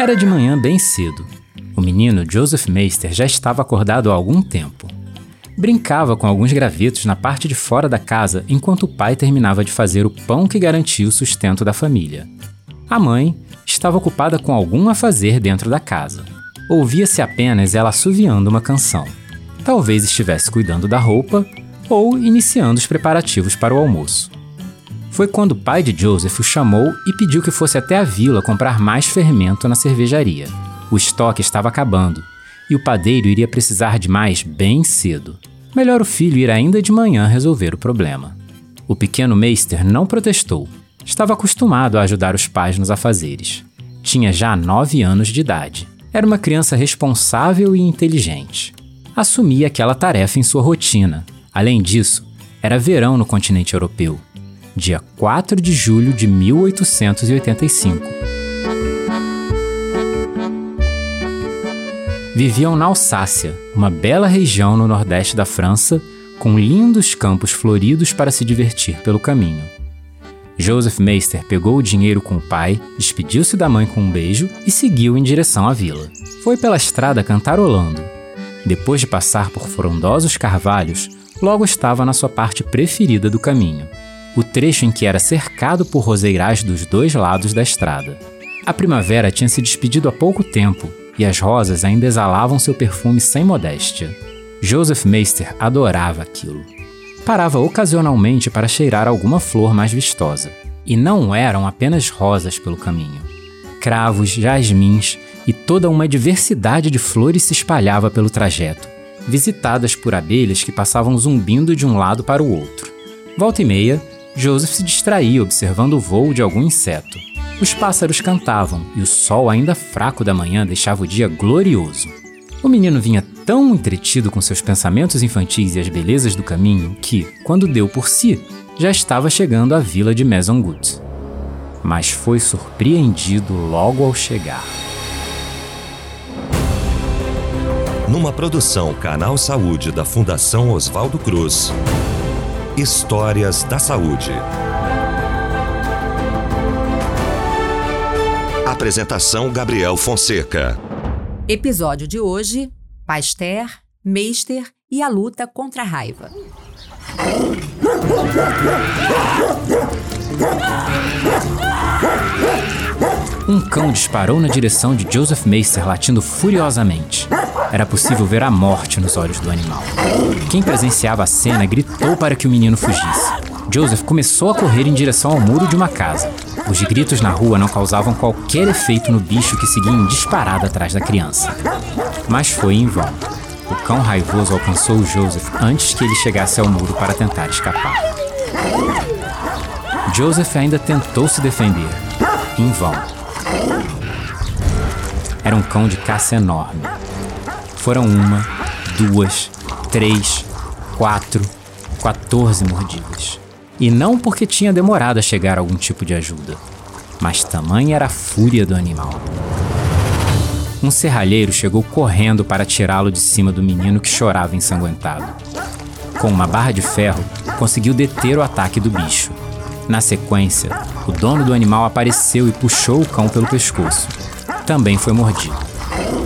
Era de manhã bem cedo. O menino Joseph Meister já estava acordado há algum tempo. Brincava com alguns gravetos na parte de fora da casa enquanto o pai terminava de fazer o pão que garantia o sustento da família. A mãe estava ocupada com algum a fazer dentro da casa. Ouvia-se apenas ela assoviando uma canção. Talvez estivesse cuidando da roupa ou iniciando os preparativos para o almoço. Foi quando o pai de Joseph o chamou e pediu que fosse até a vila comprar mais fermento na cervejaria. O estoque estava acabando e o padeiro iria precisar de mais bem cedo. Melhor o filho ir ainda de manhã resolver o problema. O pequeno Meister não protestou. Estava acostumado a ajudar os pais nos afazeres. Tinha já nove anos de idade. Era uma criança responsável e inteligente. Assumia aquela tarefa em sua rotina. Além disso, era verão no continente europeu dia 4 de julho de 1885. Viviam na Alsácia, uma bela região no nordeste da França, com lindos campos floridos para se divertir pelo caminho. Joseph Meister pegou o dinheiro com o pai, despediu-se da mãe com um beijo e seguiu em direção à vila. Foi pela estrada cantarolando. Depois de passar por frondosos carvalhos, logo estava na sua parte preferida do caminho, o trecho em que era cercado por roseirais dos dois lados da estrada. A primavera tinha se despedido há pouco tempo e as rosas ainda exalavam seu perfume sem modéstia. Joseph Meister adorava aquilo. Parava ocasionalmente para cheirar alguma flor mais vistosa. E não eram apenas rosas pelo caminho. Cravos, jasmins e toda uma diversidade de flores se espalhava pelo trajeto, visitadas por abelhas que passavam zumbindo de um lado para o outro. Volta e meia, Joseph se distraía observando o voo de algum inseto. Os pássaros cantavam e o sol ainda fraco da manhã deixava o dia glorioso. O menino vinha tão entretido com seus pensamentos infantis e as belezas do caminho que, quando deu por si, já estava chegando à vila de Maison Gut. Mas foi surpreendido logo ao chegar. Numa produção Canal Saúde da Fundação Oswaldo Cruz. Histórias da Saúde. Apresentação Gabriel Fonseca. Episódio de hoje: Pasteur, Meister e a luta contra a raiva. Um cão disparou na direção de Joseph Meister, latindo furiosamente. Era possível ver a morte nos olhos do animal. Quem presenciava a cena gritou para que o menino fugisse. Joseph começou a correr em direção ao muro de uma casa. Os gritos na rua não causavam qualquer efeito no bicho que seguia em disparada atrás da criança. Mas foi em vão. O cão raivoso alcançou Joseph antes que ele chegasse ao muro para tentar escapar. Joseph ainda tentou se defender. Em vão. Era um cão de caça enorme. Foram uma, duas, três, quatro, quatorze mordidas. E não porque tinha demorado a chegar algum tipo de ajuda, mas tamanha era a fúria do animal. Um serralheiro chegou correndo para tirá-lo de cima do menino que chorava ensanguentado. Com uma barra de ferro, conseguiu deter o ataque do bicho. Na sequência, o dono do animal apareceu e puxou o cão pelo pescoço. Também foi mordido.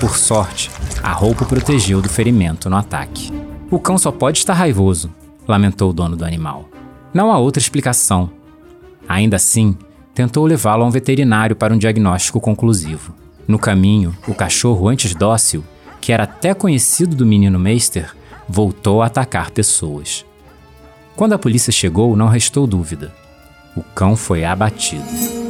Por sorte, a roupa o protegeu do ferimento no ataque. O cão só pode estar raivoso, lamentou o dono do animal. Não há outra explicação. Ainda assim, tentou levá-lo a um veterinário para um diagnóstico conclusivo. No caminho, o cachorro antes dócil, que era até conhecido do menino Meister, voltou a atacar pessoas. Quando a polícia chegou, não restou dúvida. O cão foi abatido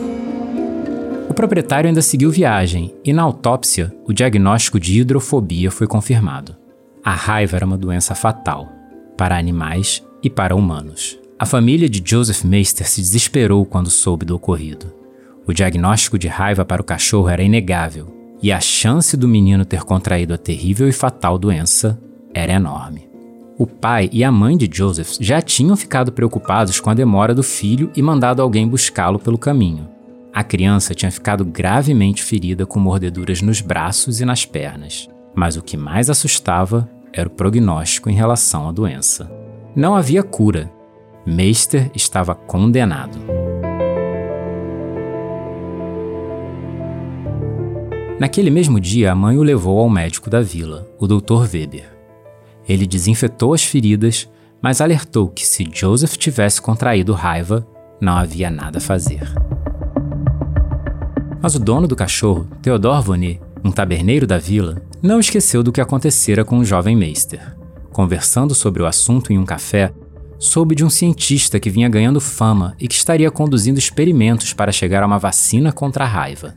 proprietário ainda seguiu viagem e, na autópsia, o diagnóstico de hidrofobia foi confirmado. A raiva era uma doença fatal para animais e para humanos. A família de Joseph Meister se desesperou quando soube do ocorrido. O diagnóstico de raiva para o cachorro era inegável e a chance do menino ter contraído a terrível e fatal doença era enorme. O pai e a mãe de Joseph já tinham ficado preocupados com a demora do filho e mandado alguém buscá-lo pelo caminho. A criança tinha ficado gravemente ferida com mordeduras nos braços e nas pernas, mas o que mais assustava era o prognóstico em relação à doença. Não havia cura. Meister estava condenado. Naquele mesmo dia, a mãe o levou ao médico da vila, o Dr. Weber. Ele desinfetou as feridas, mas alertou que se Joseph tivesse contraído raiva, não havia nada a fazer. Mas o dono do cachorro, Theodore Vonnet, um taberneiro da vila, não esqueceu do que acontecera com o jovem Meister. Conversando sobre o assunto em um café, soube de um cientista que vinha ganhando fama e que estaria conduzindo experimentos para chegar a uma vacina contra a raiva.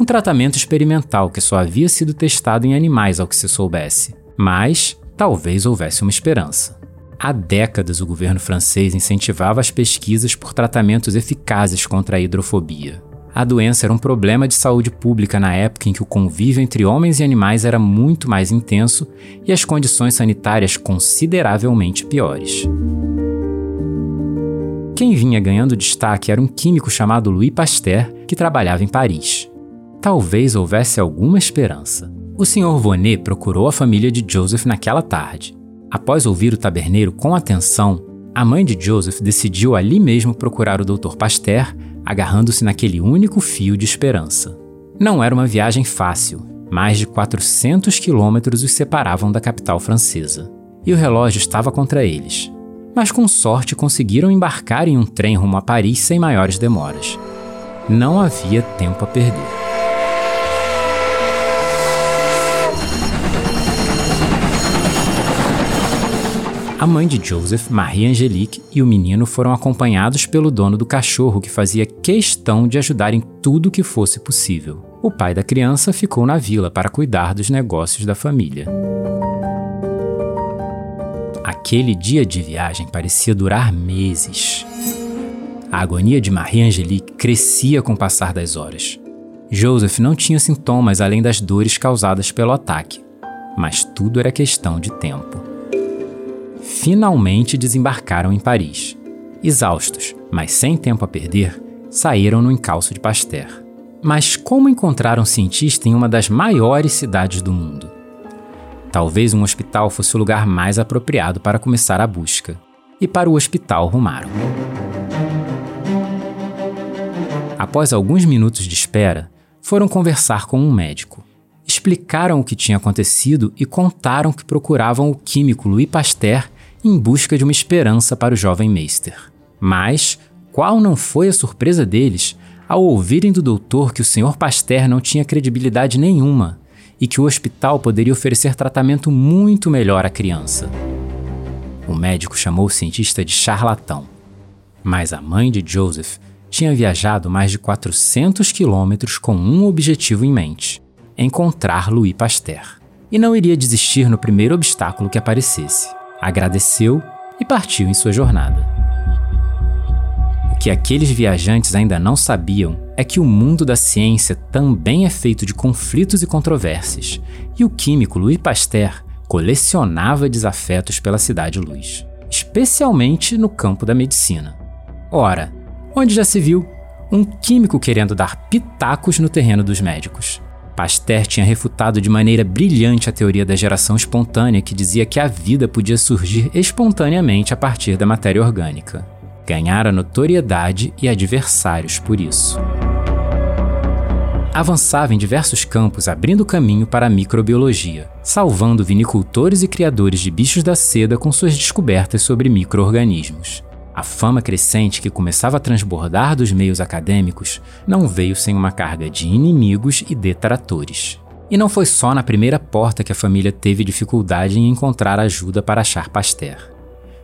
Um tratamento experimental que só havia sido testado em animais, ao que se soubesse. Mas talvez houvesse uma esperança. Há décadas o governo francês incentivava as pesquisas por tratamentos eficazes contra a hidrofobia. A doença era um problema de saúde pública na época em que o convívio entre homens e animais era muito mais intenso e as condições sanitárias consideravelmente piores. Quem vinha ganhando destaque era um químico chamado Louis Pasteur, que trabalhava em Paris. Talvez houvesse alguma esperança. O Sr. Vonnet procurou a família de Joseph naquela tarde. Após ouvir o taberneiro com atenção, a mãe de Joseph decidiu ali mesmo procurar o Dr. Pasteur, agarrando-se naquele único fio de esperança. Não era uma viagem fácil. Mais de 400 quilômetros os separavam da capital francesa. E o relógio estava contra eles mas com sorte conseguiram embarcar em um trem rumo a Paris sem maiores demoras. Não havia tempo a perder. A mãe de Joseph, Marie Angelique, e o menino foram acompanhados pelo dono do cachorro, que fazia questão de ajudar em tudo que fosse possível. O pai da criança ficou na vila para cuidar dos negócios da família. Aquele dia de viagem parecia durar meses. A agonia de Marie Angelique crescia com o passar das horas. Joseph não tinha sintomas além das dores causadas pelo ataque, mas tudo era questão de tempo. Finalmente desembarcaram em Paris. Exaustos, mas sem tempo a perder, saíram no encalço de Pasteur. Mas como encontrar um cientista em uma das maiores cidades do mundo? Talvez um hospital fosse o lugar mais apropriado para começar a busca. E para o hospital rumaram. Após alguns minutos de espera, foram conversar com um médico. Explicaram o que tinha acontecido e contaram que procuravam o químico Louis Pasteur em busca de uma esperança para o jovem Meister. Mas qual não foi a surpresa deles ao ouvirem do doutor que o Sr. Pasteur não tinha credibilidade nenhuma e que o hospital poderia oferecer tratamento muito melhor à criança. O médico chamou o cientista de charlatão. Mas a mãe de Joseph tinha viajado mais de 400 quilômetros com um objetivo em mente: encontrar Louis Pasteur. E não iria desistir no primeiro obstáculo que aparecesse. Agradeceu e partiu em sua jornada que aqueles viajantes ainda não sabiam é que o mundo da ciência também é feito de conflitos e controvérsias, e o químico Louis Pasteur colecionava desafetos pela cidade-luz, especialmente no campo da medicina. Ora, onde já se viu um químico querendo dar pitacos no terreno dos médicos? Pasteur tinha refutado de maneira brilhante a teoria da geração espontânea que dizia que a vida podia surgir espontaneamente a partir da matéria orgânica ganhara notoriedade e adversários por isso. Avançava em diversos campos, abrindo caminho para a microbiologia, salvando vinicultores e criadores de bichos da seda com suas descobertas sobre microorganismos. A fama crescente que começava a transbordar dos meios acadêmicos não veio sem uma carga de inimigos e detratores. E não foi só na primeira porta que a família teve dificuldade em encontrar ajuda para achar Pasteur.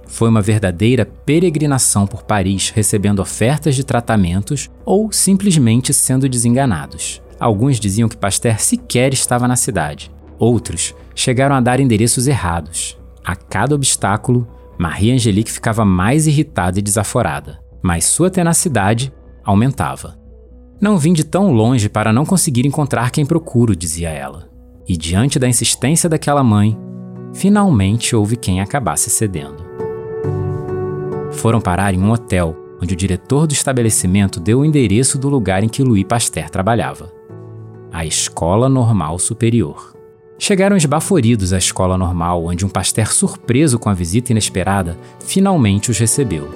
Foi uma verdadeira peregrinação por Paris, recebendo ofertas de tratamentos ou simplesmente sendo desenganados. Alguns diziam que Pasteur sequer estava na cidade. Outros chegaram a dar endereços errados. A cada obstáculo, Marie Angelique ficava mais irritada e desaforada, mas sua tenacidade aumentava. Não vim de tão longe para não conseguir encontrar quem procuro, dizia ela. E diante da insistência daquela mãe, finalmente houve quem acabasse cedendo foram parar em um hotel, onde o diretor do estabelecimento deu o endereço do lugar em que Louis Pasteur trabalhava. A Escola Normal Superior. Chegaram esbaforidos à escola normal, onde um Pasteur surpreso com a visita inesperada finalmente os recebeu.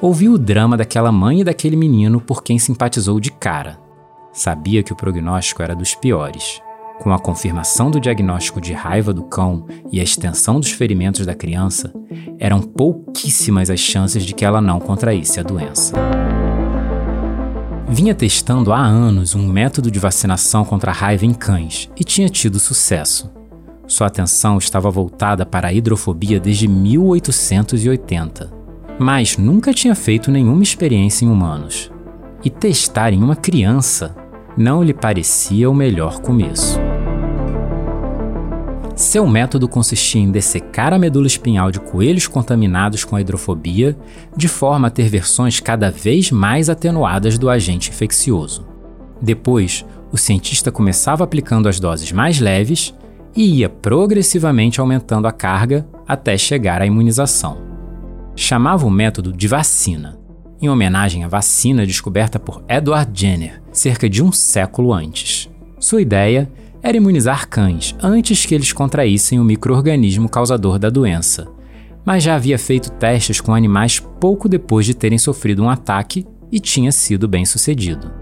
Ouviu o drama daquela mãe e daquele menino por quem simpatizou de cara. Sabia que o prognóstico era dos piores. Com a confirmação do diagnóstico de raiva do cão e a extensão dos ferimentos da criança, eram pouquíssimas as chances de que ela não contraísse a doença. Vinha testando há anos um método de vacinação contra a raiva em cães e tinha tido sucesso. Sua atenção estava voltada para a hidrofobia desde 1880, mas nunca tinha feito nenhuma experiência em humanos. E testar em uma criança não lhe parecia o melhor começo. Seu método consistia em dessecar a medula espinhal de coelhos contaminados com a hidrofobia, de forma a ter versões cada vez mais atenuadas do agente infeccioso. Depois, o cientista começava aplicando as doses mais leves e ia progressivamente aumentando a carga até chegar à imunização. Chamava o método de vacina, em homenagem à vacina descoberta por Edward Jenner cerca de um século antes. Sua ideia era imunizar cães antes que eles contraíssem o microorganismo causador da doença, mas já havia feito testes com animais pouco depois de terem sofrido um ataque e tinha sido bem sucedido.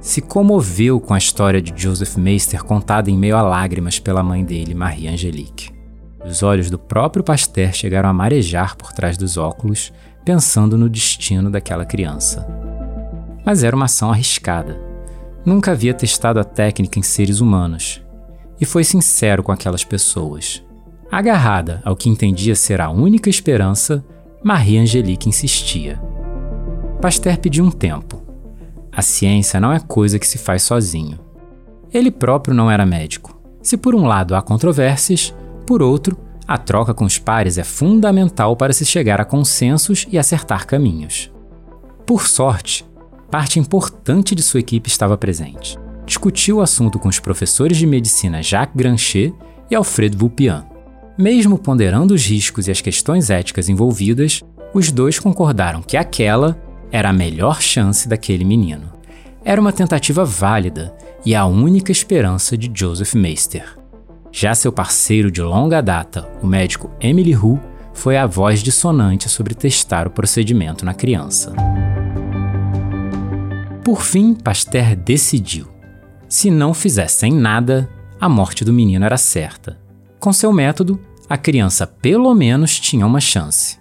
Se comoveu com a história de Joseph Meister contada em meio a lágrimas pela mãe dele, Marie Angelique. Os olhos do próprio Pasteur chegaram a marejar por trás dos óculos, pensando no destino daquela criança. Mas era uma ação arriscada. Nunca havia testado a técnica em seres humanos e foi sincero com aquelas pessoas. Agarrada ao que entendia ser a única esperança, Marie Angelique insistia. Pasteur pediu um tempo. A ciência não é coisa que se faz sozinho. Ele próprio não era médico. Se por um lado há controvérsias, por outro, a troca com os pares é fundamental para se chegar a consensos e acertar caminhos. Por sorte, parte importante de sua equipe estava presente. Discutiu o assunto com os professores de medicina Jacques Granchet e Alfredo Vulpian. Mesmo ponderando os riscos e as questões éticas envolvidas, os dois concordaram que aquela era a melhor chance daquele menino. Era uma tentativa válida e a única esperança de Joseph Meister. Já seu parceiro de longa data, o médico Emily Hu, foi a voz dissonante sobre testar o procedimento na criança. Por fim, Pasteur decidiu. Se não fizessem nada, a morte do menino era certa. Com seu método, a criança pelo menos tinha uma chance.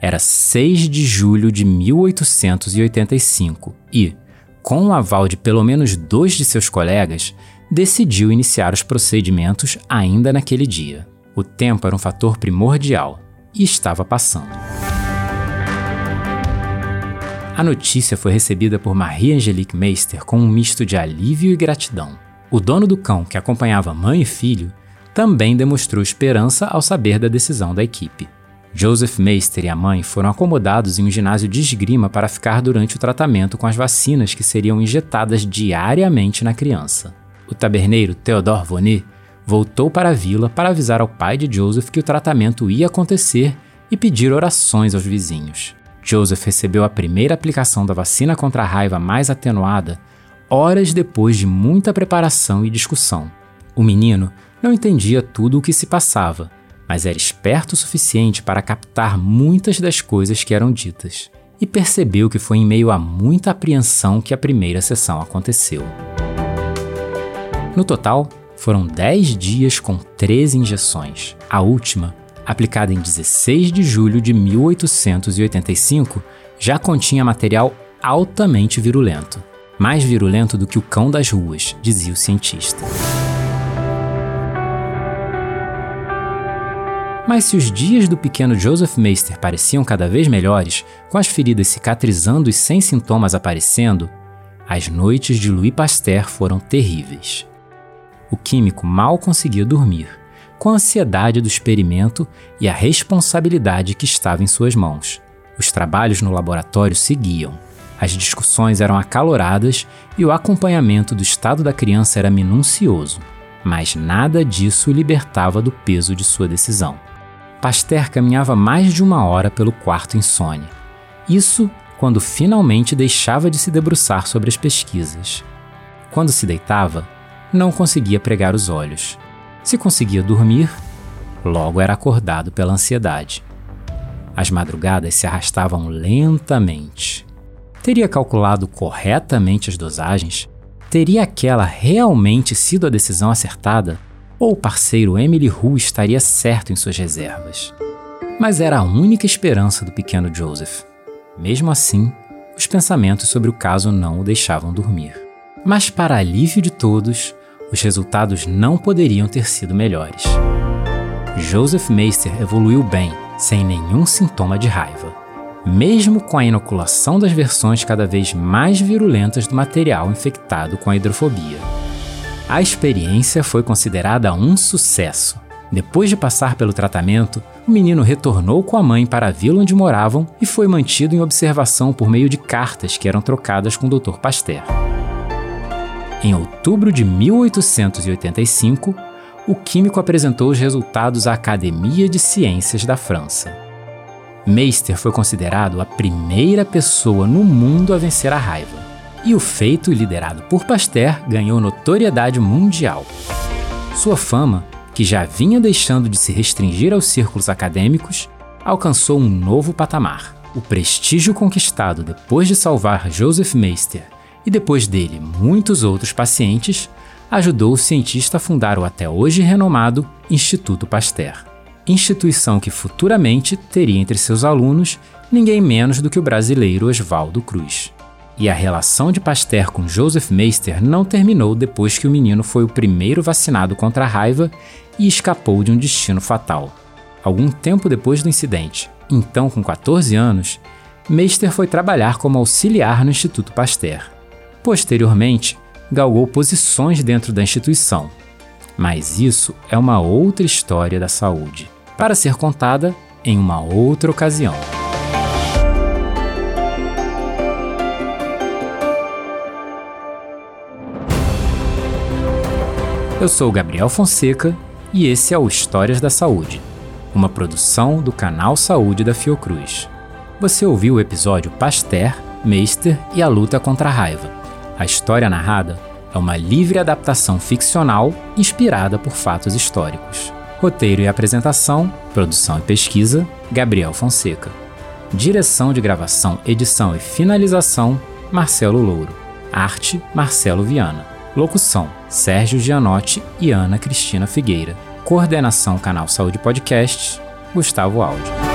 Era 6 de julho de 1885 e, com o aval de pelo menos dois de seus colegas, decidiu iniciar os procedimentos ainda naquele dia. O tempo era um fator primordial e estava passando. A notícia foi recebida por Marie-Angelique Meister com um misto de alívio e gratidão. O dono do cão, que acompanhava mãe e filho, também demonstrou esperança ao saber da decisão da equipe. Joseph Meister e a mãe foram acomodados em um ginásio de esgrima para ficar durante o tratamento com as vacinas que seriam injetadas diariamente na criança. O taberneiro Theodore Vonnet voltou para a vila para avisar ao pai de Joseph que o tratamento ia acontecer e pedir orações aos vizinhos. Joseph recebeu a primeira aplicação da vacina contra a raiva mais atenuada horas depois de muita preparação e discussão. O menino não entendia tudo o que se passava, mas era esperto o suficiente para captar muitas das coisas que eram ditas e percebeu que foi em meio a muita apreensão que a primeira sessão aconteceu. No total, foram 10 dias com 13 injeções. A última aplicada em 16 de julho de 1885, já continha material altamente virulento. Mais virulento do que o cão das ruas, dizia o cientista. Mas se os dias do pequeno Joseph Meister pareciam cada vez melhores, com as feridas cicatrizando e sem sintomas aparecendo, as noites de Louis Pasteur foram terríveis. O químico mal conseguia dormir com a ansiedade do experimento e a responsabilidade que estava em suas mãos. Os trabalhos no laboratório seguiam. As discussões eram acaloradas e o acompanhamento do estado da criança era minucioso, mas nada disso libertava do peso de sua decisão. Pasteur caminhava mais de uma hora pelo quarto insone. Isso quando finalmente deixava de se debruçar sobre as pesquisas. Quando se deitava, não conseguia pregar os olhos. Se conseguia dormir, logo era acordado pela ansiedade. As madrugadas se arrastavam lentamente. Teria calculado corretamente as dosagens? Teria aquela realmente sido a decisão acertada? Ou o parceiro Emily Hu estaria certo em suas reservas? Mas era a única esperança do pequeno Joseph. Mesmo assim, os pensamentos sobre o caso não o deixavam dormir. Mas, para alívio de todos, os resultados não poderiam ter sido melhores. Joseph Meister evoluiu bem, sem nenhum sintoma de raiva, mesmo com a inoculação das versões cada vez mais virulentas do material infectado com a hidrofobia. A experiência foi considerada um sucesso. Depois de passar pelo tratamento, o menino retornou com a mãe para a vila onde moravam e foi mantido em observação por meio de cartas que eram trocadas com o Dr. Pasteur. Em outubro de 1885, o químico apresentou os resultados à Academia de Ciências da França. Meister foi considerado a primeira pessoa no mundo a vencer a raiva, e o feito liderado por Pasteur ganhou notoriedade mundial. Sua fama, que já vinha deixando de se restringir aos círculos acadêmicos, alcançou um novo patamar. O prestígio conquistado depois de salvar Joseph Meister e depois dele muitos outros pacientes, ajudou o cientista a fundar o até hoje renomado Instituto Pasteur, instituição que futuramente teria entre seus alunos ninguém menos do que o brasileiro Oswaldo Cruz. E a relação de Pasteur com Joseph Meister não terminou depois que o menino foi o primeiro vacinado contra a raiva e escapou de um destino fatal. Algum tempo depois do incidente, então com 14 anos, Meister foi trabalhar como auxiliar no Instituto Pasteur. Posteriormente, galgou posições dentro da instituição. Mas isso é uma outra história da saúde, para ser contada em uma outra ocasião. Eu sou Gabriel Fonseca e esse é o Histórias da Saúde, uma produção do canal Saúde da Fiocruz. Você ouviu o episódio Pasteur, Meister e a luta contra a raiva a história narrada é uma livre adaptação ficcional inspirada por fatos históricos. Roteiro e apresentação, produção e pesquisa, Gabriel Fonseca. Direção de gravação, edição e finalização, Marcelo Louro. Arte, Marcelo Viana. Locução, Sérgio Gianotti e Ana Cristina Figueira. Coordenação Canal Saúde Podcasts, Gustavo Áudio.